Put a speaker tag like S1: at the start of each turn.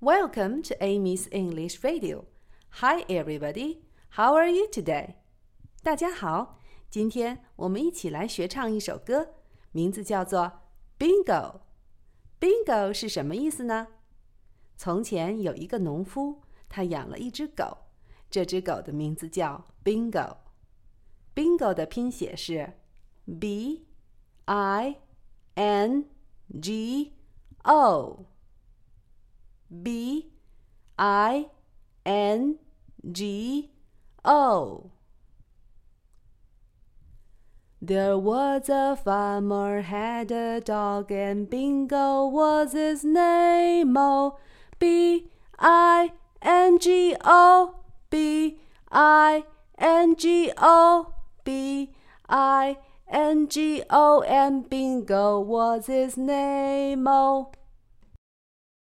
S1: Welcome to Amy's English Radio. Hi, everybody. How are you today? 大家好，今天我们一起来学唱一首歌，名字叫做《Bingo》。Bingo 是什么意思呢？从前有一个农夫，他养了一只狗，这只狗的名字叫 Bingo。Bingo 的拼写是 B I N G O。 B I N G O. There was a farmer had a dog and Bingo was his name. Oh, B I N G O B I N G O B I N G O and Bingo was his name. Oh.